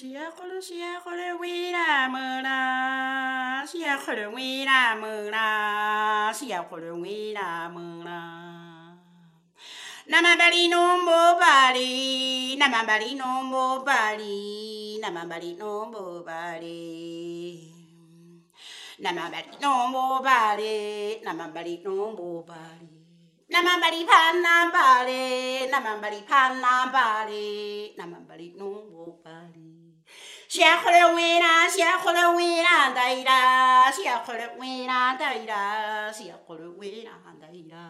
시야콜로 시야콜로 위라무라 시야콜로 위라무라 시야콜로 위라무라 나만바리 놈보바리 나만바리 놈보바리 나만바리 놈보바리 나만바리 놈보바리 나만바리 놈보바리 나만바리 판남 Shakhrawina, Shakhrawina, Daira, Shakhrawina, Daira, Shakhrawina, Daira.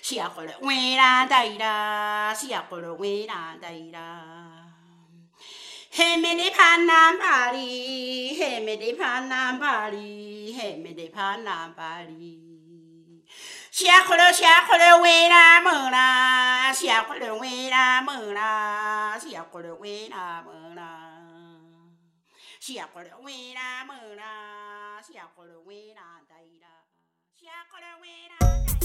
Shakhrawina, Daira, Shakhrawina, Daira. Hemede panambari, hemede panambari, hemede panambari. Shakhra, shakhra, wena, mona, shakhra, wena, mona, shakhra, wena, mona. Siakolo wina muna, siakolo wina daira, siakolo wina.